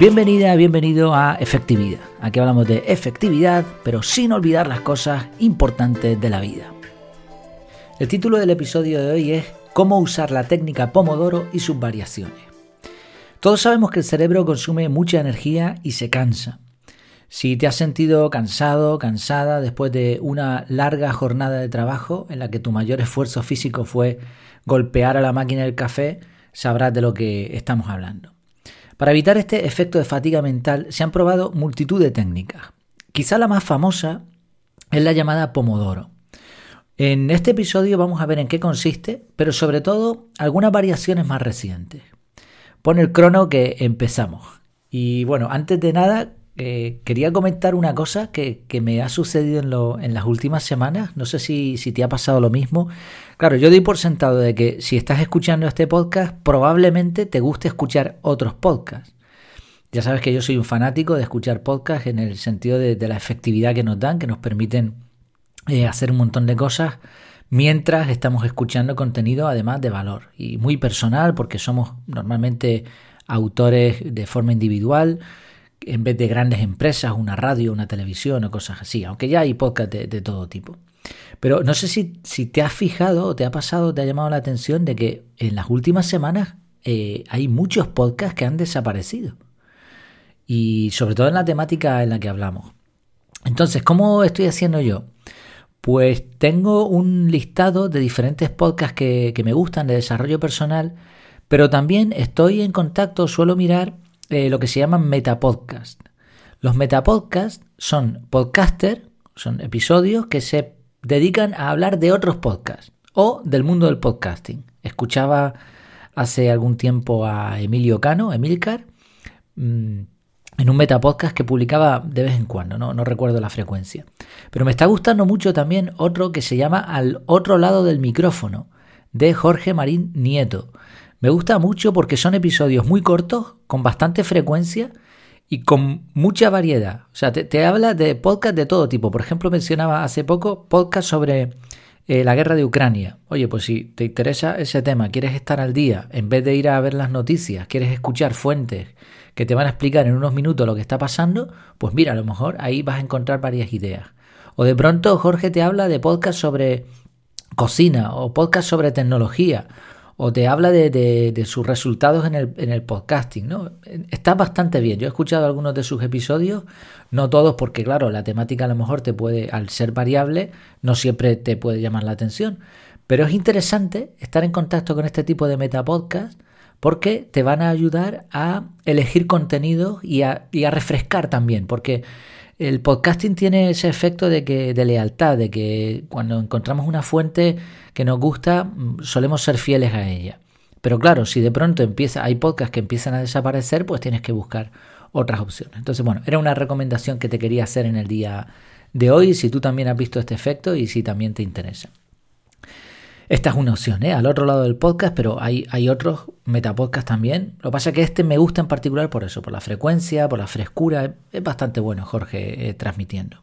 Bienvenida, bienvenido a Efectividad. Aquí hablamos de efectividad, pero sin olvidar las cosas importantes de la vida. El título del episodio de hoy es Cómo usar la técnica Pomodoro y sus variaciones. Todos sabemos que el cerebro consume mucha energía y se cansa. Si te has sentido cansado, cansada después de una larga jornada de trabajo en la que tu mayor esfuerzo físico fue golpear a la máquina del café, sabrás de lo que estamos hablando. Para evitar este efecto de fatiga mental se han probado multitud de técnicas. Quizá la más famosa es la llamada Pomodoro. En este episodio vamos a ver en qué consiste, pero sobre todo algunas variaciones más recientes. Pon el crono que empezamos. Y bueno, antes de nada, eh, quería comentar una cosa que, me ha sucedido en, las últimas semanas. No sé si, si, te ha pasado lo mismo. Claro, yo doy por sentado de que si estás escuchando este podcast, probablemente te guste escuchar otros podcasts. Ya sabes que yo soy un fanático de escuchar podcasts en el sentido de, la efectividad que nos dan, que nos permiten eh, hacer un montón de cosas mientras estamos escuchando contenido además de valor y muy personal porque somos normalmente autores de forma individual en vez de grandes empresas, una radio, una televisión o cosas así, aunque ya hay podcasts de, todo tipo. Pero no sé si, si, te has fijado o te ha pasado, te ha llamado la atención de que en las últimas semanas eh, hay muchos podcasts que han desaparecido. Y sobre todo en la temática en la que hablamos. Entonces, ¿cómo estoy haciendo yo? Pues tengo un listado de diferentes podcasts que, que me gustan de desarrollo personal, pero también estoy en contacto, suelo mirar eh, lo que se llaman metapodcast. Los metapodcasts son podcasters, son episodios que se dedican a hablar de otros podcasts o del mundo del podcasting. Escuchaba hace algún tiempo a Emilio Cano, Emilcar, mm, en un metapodcast que publicaba de vez en cuando, ¿no? no recuerdo la frecuencia. Pero me está gustando mucho también otro que se llama Al otro lado del micrófono, de Jorge Marín Nieto. Me gusta mucho porque son episodios muy cortos, con bastante frecuencia y con mucha variedad. O sea, te, habla de podcast de todo tipo. Por ejemplo, mencionaba hace poco podcast sobre eh, la guerra de Ucrania. Oye, pues si te interesa ese tema, quieres estar al día, en vez de ir a ver las noticias, quieres escuchar fuentes que te van a explicar en unos minutos lo que está pasando, pues mira, a lo mejor ahí vas a encontrar varias ideas. O de pronto Jorge te habla de podcast sobre cocina o podcast sobre tecnología o te habla de, sus resultados en el, en el, podcasting, ¿no? Está bastante bien. Yo he escuchado algunos de sus episodios, no todos, porque claro, la temática a lo mejor te puede, al ser variable, no siempre te puede llamar la atención. Pero es interesante estar en contacto con este tipo de metapodcast porque te van a ayudar a elegir contenidos y a, y a refrescar también, porque el podcasting tiene ese efecto de que de lealtad, de que cuando encontramos una fuente que nos gusta, mm, solemos ser fieles a ella. Pero claro, si de pronto empieza, hay podcasts que empiezan a desaparecer, pues tienes que buscar otras opciones. Entonces, bueno, era una recomendación que te quería hacer en el día de hoy, si tú también has visto este efecto y si también te interesa. Esta es una opción, ¿eh? al otro lado del podcast, pero hay, hay otros metapodcasts también. Lo que pasa es que este me gusta en particular por eso, por la frecuencia, por la frescura. Es bastante bueno Jorge eh, transmitiendo.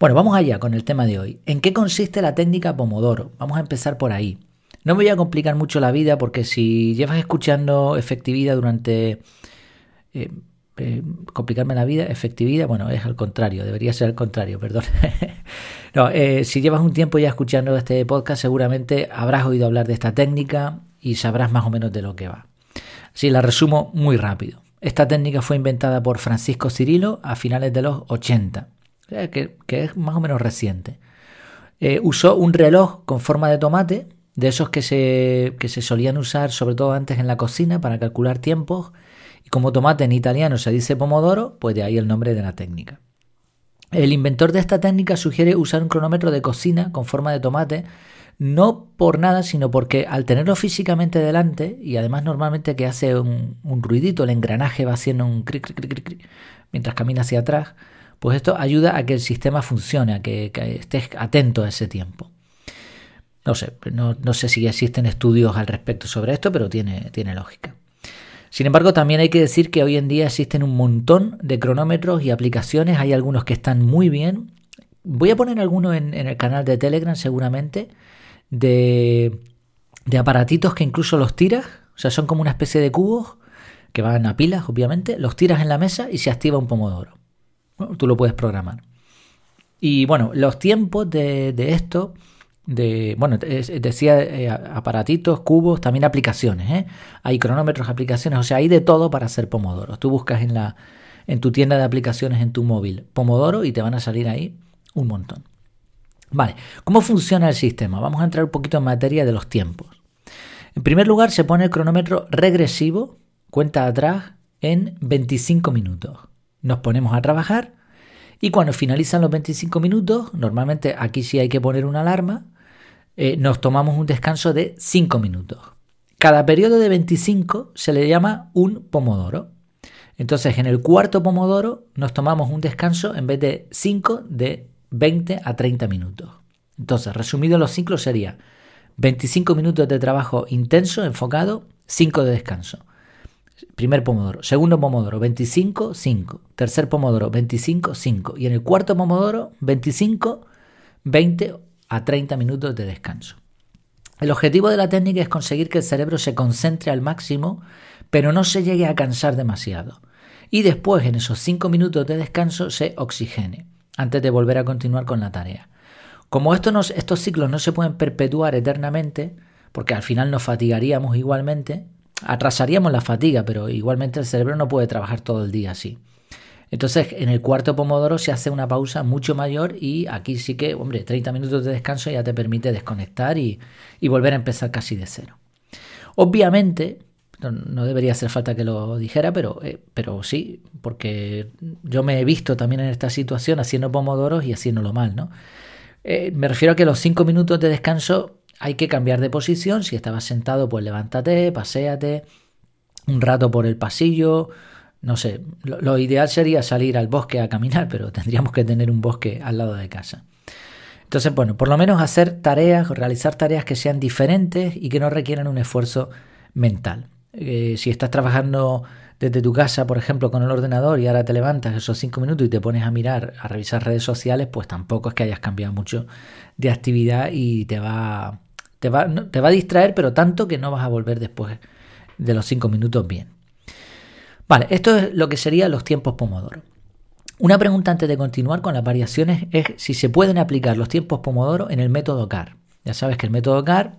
Bueno, vamos allá con el tema de hoy. ¿En qué consiste la técnica Pomodoro? Vamos a empezar por ahí. No me voy a complicar mucho la vida porque si llevas escuchando efectividad durante eh, eh, complicarme la vida, efectividad, bueno, es al contrario, debería ser al contrario, perdón. no, eh, si llevas un tiempo ya escuchando este podcast, seguramente habrás oído hablar de esta técnica y sabrás más o menos de lo que va. Así la resumo muy rápido. Esta técnica fue inventada por Francisco Cirilo a finales de los 80, que, es más o menos reciente. Eh, usó un reloj con forma de tomate, de esos que se, que se solían usar sobre todo antes en la cocina para calcular tiempos como tomate en italiano se dice pomodoro, pues de ahí el nombre de la técnica. El inventor de esta técnica sugiere usar un cronómetro de cocina con forma de tomate, no por nada, sino porque al tenerlo físicamente delante, y además normalmente que hace un, ruidito, el engranaje va haciendo un cric, cric, cric, cric, mientras camina hacia atrás, pues esto ayuda a que el sistema funcione, a que, estés atento a ese tiempo. No sé, no, no, sé si existen estudios al respecto sobre esto, pero tiene, tiene lógica. Sin embargo, también hay que decir que hoy en día existen un montón de cronómetros y aplicaciones, hay algunos que están muy bien. Voy a poner algunos en, el canal de Telegram seguramente, de, de aparatitos que incluso los tiras, o sea, son como una especie de cubos que van a pilas, obviamente, los tiras en la mesa y se activa un pomodoro. tú lo puedes programar. Y bueno, los tiempos de, esto, de, bueno, decía eh, aparatitos, cubos, también aplicaciones, ¿eh? Hay cronómetros, aplicaciones, o sea, hay de todo para hacer pomodoros. Tú buscas en, la, en tu tienda de aplicaciones en tu móvil pomodoro y te van a salir ahí un montón. Vale, ¿cómo funciona el sistema? Vamos a entrar un poquito en materia de los tiempos. En primer lugar, se pone el cronómetro regresivo, cuenta atrás, en 25 minutos. Nos ponemos a trabajar y cuando finalizan los 25 minutos, normalmente aquí sí hay que poner una alarma, eh, nos tomamos un descanso de 5 minutos. Cada periodo de 25 se le llama un pomodoro. Entonces, en el cuarto pomodoro nos tomamos un descanso en vez de 5 de 20 a 30 minutos. Entonces, resumido los ciclos sería 25 minutos de trabajo intenso, enfocado, 5 de descanso. Primer pomodoro. Segundo pomodoro, 25, 5. Tercer pomodoro, 25, 5. Y en el cuarto pomodoro, 25, 20 a 30 minutos de descanso. El objetivo de la técnica es conseguir que el cerebro se concentre al máximo, pero no se llegue a cansar demasiado. Y después, en esos 5 minutos de descanso, se oxigene, antes de volver a continuar con la tarea. Como estos ciclos no se pueden perpetuar eternamente, porque al final nos fatigaríamos igualmente, atrasaríamos la fatiga, pero igualmente el cerebro no puede trabajar todo el día así. Entonces, en el cuarto pomodoro se hace una pausa mucho mayor y aquí sí que, hombre, 30 minutos de descanso ya te permite desconectar y, volver a empezar casi de cero. Obviamente, no, debería hacer falta que lo dijera, pero, eh, pero sí, porque yo me he visto también en esta situación haciendo pomodoros y haciéndolo mal, ¿no? Eh, me refiero a que los 5 minutos de descanso hay que cambiar de posición. Si estabas sentado, pues levántate, paséate un rato por el pasillo. No sé, lo, ideal sería salir al bosque a caminar, pero tendríamos que tener un bosque al lado de casa. Entonces, bueno, por lo menos hacer tareas, realizar tareas que sean diferentes y que no requieran un esfuerzo mental. Eh, si estás trabajando desde tu casa, por ejemplo, con el ordenador y ahora te levantas esos cinco minutos y te pones a mirar, a revisar redes sociales, pues tampoco es que hayas cambiado mucho de actividad y te va te va, te va a distraer, pero tanto que no vas a volver después de los 5 minutos bien. Vale, esto es lo que serían los tiempos Pomodoro. Una pregunta antes de continuar con las variaciones es si se pueden aplicar los tiempos Pomodoro en el método CAR. Ya sabes que el método CAR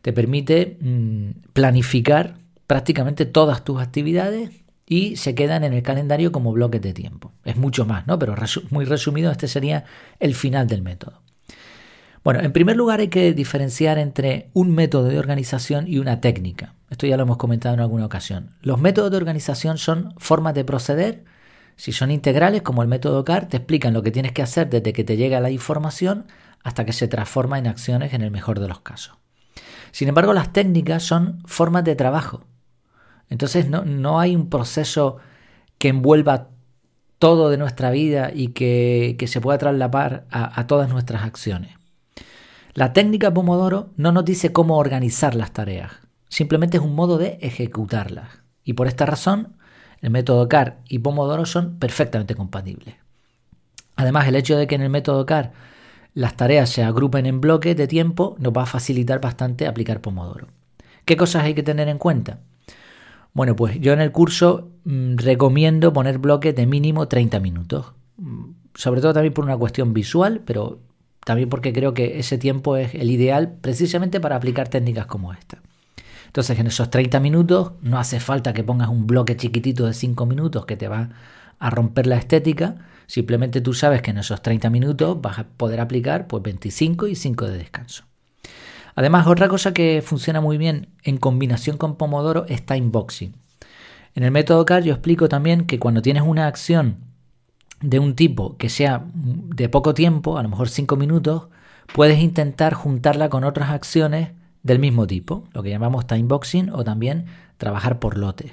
te permite mm, planificar prácticamente todas tus actividades y se quedan en el calendario como bloques de tiempo. Es mucho más, ¿no? Pero muy resumido, este sería el final del método. Bueno, en primer lugar hay que diferenciar entre un método de organización y una técnica. Esto ya lo hemos comentado en alguna ocasión. Los métodos de organización son formas de proceder. Si son integrales, como el método CAR, te explican lo que tienes que hacer desde que te llega la información hasta que se transforma en acciones en el mejor de los casos. Sin embargo, las técnicas son formas de trabajo. Entonces no, hay un proceso que envuelva todo de nuestra vida y que, se pueda trasladar a todas nuestras acciones. La técnica Pomodoro no nos dice cómo organizar las tareas, simplemente es un modo de ejecutarlas. Y por esta razón, el método CAR y Pomodoro son perfectamente compatibles. Además, el hecho de que en el método CAR las tareas se agrupen en bloques de tiempo nos va a facilitar bastante aplicar Pomodoro. ¿Qué cosas hay que tener en cuenta? Bueno, pues yo en el curso mm, recomiendo poner bloques de mínimo 30 minutos. Mm, sobre todo también por una cuestión visual, pero también porque creo que ese tiempo es el ideal precisamente para aplicar técnicas como esta. Entonces en esos 30 minutos no hace falta que pongas un bloque chiquitito de 5 minutos que te va a romper la estética, simplemente tú sabes que en esos 30 minutos vas a poder aplicar pues 25 y 5 de descanso. Además, otra cosa que funciona muy bien en combinación con Pomodoro es timeboxing. En el método CAR yo explico también que cuando tienes una acción de un tipo que sea de poco tiempo, a lo mejor 5 minutos, puedes intentar juntarla con otras acciones del mismo tipo, lo que llamamos timeboxing o también trabajar por lotes.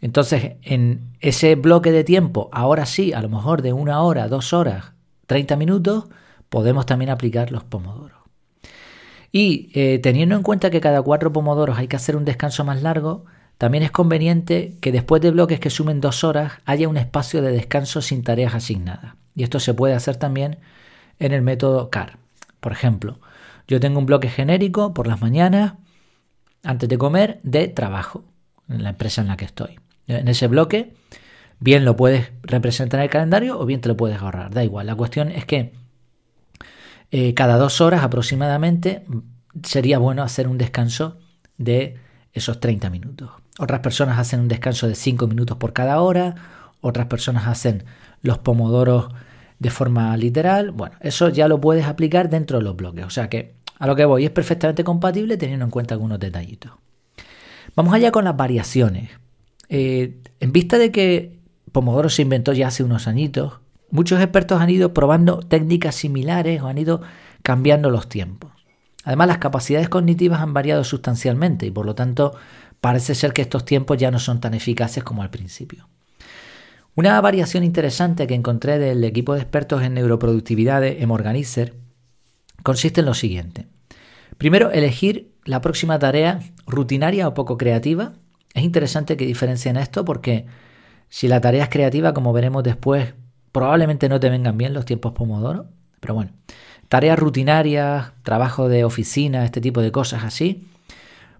Entonces, en ese bloque de tiempo, ahora sí, a lo mejor de una hora, dos horas, 30 minutos, podemos también aplicar los pomodoros. Y eh, teniendo en cuenta que cada cuatro pomodoros hay que hacer un descanso más largo, también es conveniente que después de bloques que sumen dos horas haya un espacio de descanso sin tareas asignadas. Y esto se puede hacer también en el método CAR. Por ejemplo, yo tengo un bloque genérico por las mañanas, antes de comer, de trabajo, en la empresa en la que estoy. en ese bloque, bien lo puedes representar en el calendario o bien te lo puedes ahorrar, da igual. La cuestión es que eh, cada dos horas aproximadamente sería bueno hacer un descanso de esos 30 minutos. Otras personas hacen un descanso de 5 minutos por cada hora, otras personas hacen los pomodoros de forma literal. Bueno, eso ya lo puedes aplicar dentro de los bloques. O sea que a lo que voy es perfectamente compatible teniendo en cuenta algunos detallitos. Vamos allá con las variaciones. Eh, en vista de que Pomodoro se inventó ya hace unos añitos, muchos expertos han ido probando técnicas similares o han ido cambiando los tiempos. Además, las capacidades cognitivas han variado sustancialmente y por lo tanto parece ser que estos tiempos ya no son tan eficaces como al principio. Una variación interesante que encontré del equipo de expertos en neuroproductividad de Emorganizer consiste en lo siguiente. Primero, elegir la próxima tarea rutinaria o poco creativa. Es interesante que diferencien esto porque si la tarea es creativa, como veremos después, probablemente no te vengan bien los tiempos Pomodoro. Pero bueno, tareas rutinarias, trabajo de oficina, este tipo de cosas así,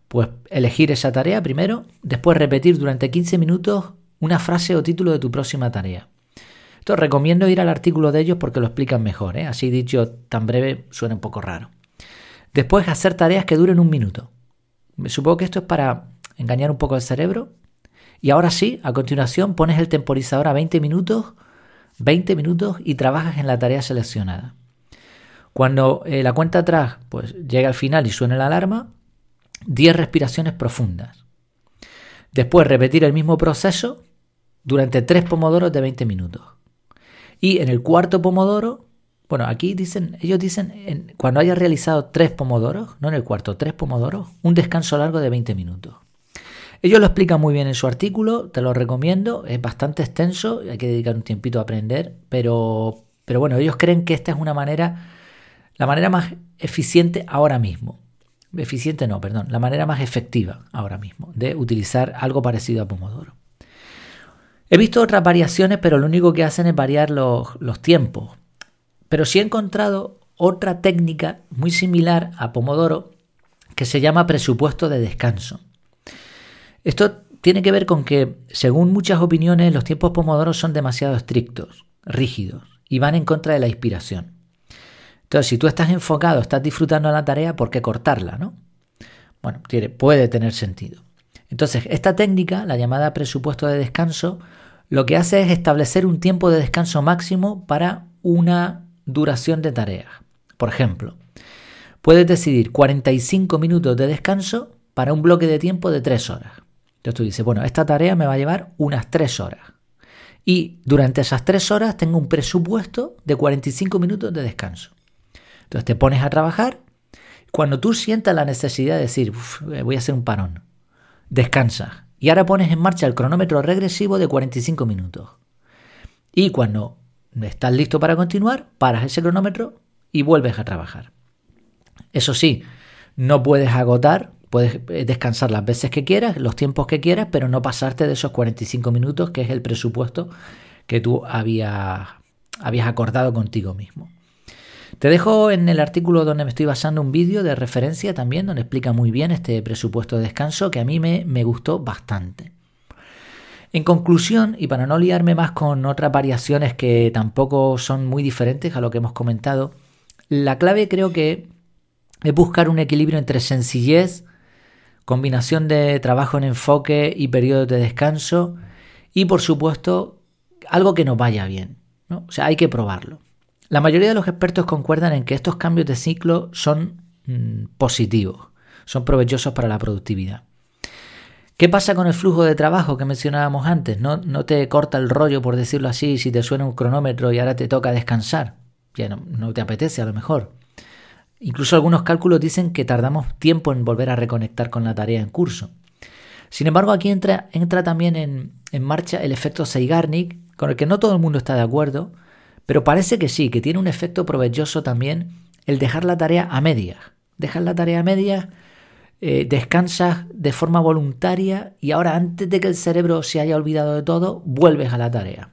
pues elegir esa tarea primero, después repetir durante 15 minutos una frase o título de tu próxima tarea. Esto recomiendo ir al artículo de ellos porque lo explican mejor, ¿eh? así dicho tan breve suena un poco raro. Después hacer tareas que duren un minuto. Supongo que esto es para engañar un poco el cerebro. Y ahora sí, a continuación pones el temporizador a 20 minutos, 20 minutos y trabajas en la tarea seleccionada. Cuando eh, la cuenta atrás pues, llega al final y suena la alarma, 10 respiraciones profundas. Después repetir el mismo proceso durante 3 pomodoros de 20 minutos. Y en el cuarto pomodoro, bueno, aquí dicen, ellos dicen, cuando haya realizado 3 pomodoros, no en el cuarto, 3 pomodoros, un descanso largo de 20 minutos. Ellos lo explican muy bien en su artículo, te lo recomiendo, es bastante extenso, hay que dedicar un tiempito a aprender, pero, pero bueno, ellos creen que esta es una manera, la manera más eficiente ahora mismo eficiente no, perdón, la manera más efectiva ahora mismo de utilizar algo parecido a Pomodoro. He visto otras variaciones, pero lo único que hacen es variar los, los tiempos. Pero sí he encontrado otra técnica muy similar a Pomodoro que se llama presupuesto de descanso. Esto tiene que ver con que, según muchas opiniones, los tiempos Pomodoro son demasiado estrictos, rígidos y van en contra de la inspiración. Entonces, si tú estás enfocado, estás disfrutando la tarea, ¿por qué cortarla, no? Bueno, puede tener sentido. Entonces, esta técnica, la llamada presupuesto de descanso, lo que hace es establecer un tiempo de descanso máximo para una duración de tareas. Por ejemplo, puedes decidir 45 minutos de descanso para un bloque de tiempo de 3 horas. Entonces tú dices, bueno, esta tarea me va a llevar unas 3 horas. Y durante esas 3 horas tengo un presupuesto de 45 minutos de descanso. Entonces te pones a trabajar. Cuando tú sientas la necesidad de decir, eh, voy a hacer un parón, descansas. Y ahora pones en marcha el cronómetro regresivo de 45 minutos. Y cuando estás listo para continuar, paras ese cronómetro y vuelves a trabajar. Eso sí, no puedes agotar, puedes eh, descansar las veces que quieras, los tiempos que quieras, pero no pasarte de esos 45 minutos, que es el presupuesto que tú habías, habías acordado contigo mismo. Te dejo en el artículo donde me estoy basando un vídeo de referencia también, donde explica muy bien este presupuesto de descanso que a mí me, me gustó bastante. En conclusión, y para no liarme más con otras variaciones que tampoco son muy diferentes a lo que hemos comentado, la clave creo que es buscar un equilibrio entre sencillez, combinación de trabajo en enfoque y periodos de descanso y por supuesto algo que nos vaya bien. ¿no? O sea, hay que probarlo. La mayoría de los expertos concuerdan en que estos cambios de ciclo son mm, positivos, son provechosos para la productividad. ¿Qué pasa con el flujo de trabajo que mencionábamos antes? ¿No, no te corta el rollo, por decirlo así, si te suena un cronómetro y ahora te toca descansar? Ya no, te apetece a lo mejor. Incluso algunos cálculos dicen que tardamos tiempo en volver a reconectar con la tarea en curso. Sin embargo, aquí entra, también en, en marcha el efecto Zeigarnik, con el que no todo el mundo está de acuerdo, pero parece que sí, que tiene un efecto provechoso también el dejar la tarea a medias. Dejar la tarea a medias, eh, descansas de forma voluntaria y ahora antes de que el cerebro se haya olvidado de todo, vuelves a la tarea.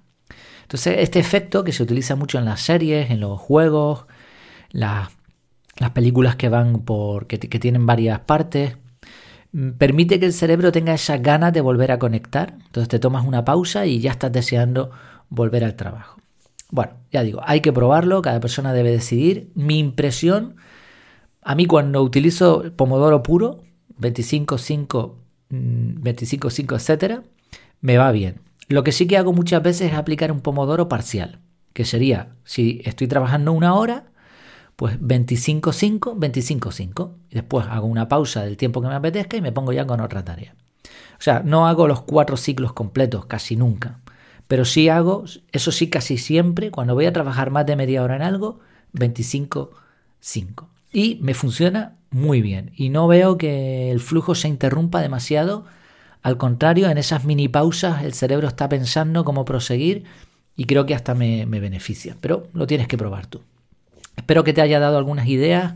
Entonces, este efecto que se utiliza mucho en las series, en los juegos, las películas que van por. que, tienen varias partes. mm, permite que el cerebro tenga esas ganas de volver a conectar. Entonces te tomas una pausa y ya estás deseando volver al trabajo. Bueno, ya digo, hay que probarlo, cada persona debe decidir. Mi impresión, a mí cuando utilizo Pomodoro puro, 25, 5, 25, 5, etcétera, me va bien. Lo que sí que hago muchas veces es aplicar un Pomodoro parcial, que sería, si estoy trabajando una hora, pues 25, 5, 25, 5. Y después hago una pausa del tiempo que me apetezca y me pongo ya con otra tarea. O sea, no hago los cuatro ciclos completos, casi nunca. Pero sí hago, eso sí casi siempre, cuando voy a trabajar más de media hora en algo, 25, 5. Y me funciona muy bien. Y no veo que el flujo se interrumpa demasiado. Al contrario, en esas mini pausas el cerebro está pensando cómo proseguir y creo que hasta me, me beneficia. Pero lo tienes que probar tú. Espero que te haya dado algunas ideas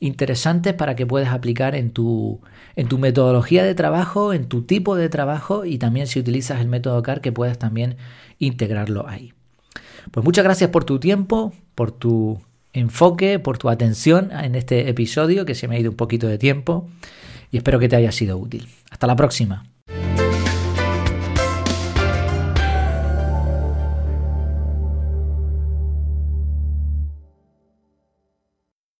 interesantes para que puedas aplicar en tu, en tu metodología de trabajo, en tu tipo de trabajo y también si utilizas el método CAR que puedas también integrarlo ahí. Pues muchas gracias por tu tiempo, por tu enfoque, por tu atención en este episodio que se me ha ido un poquito de tiempo y espero que te haya sido útil. Hasta la próxima.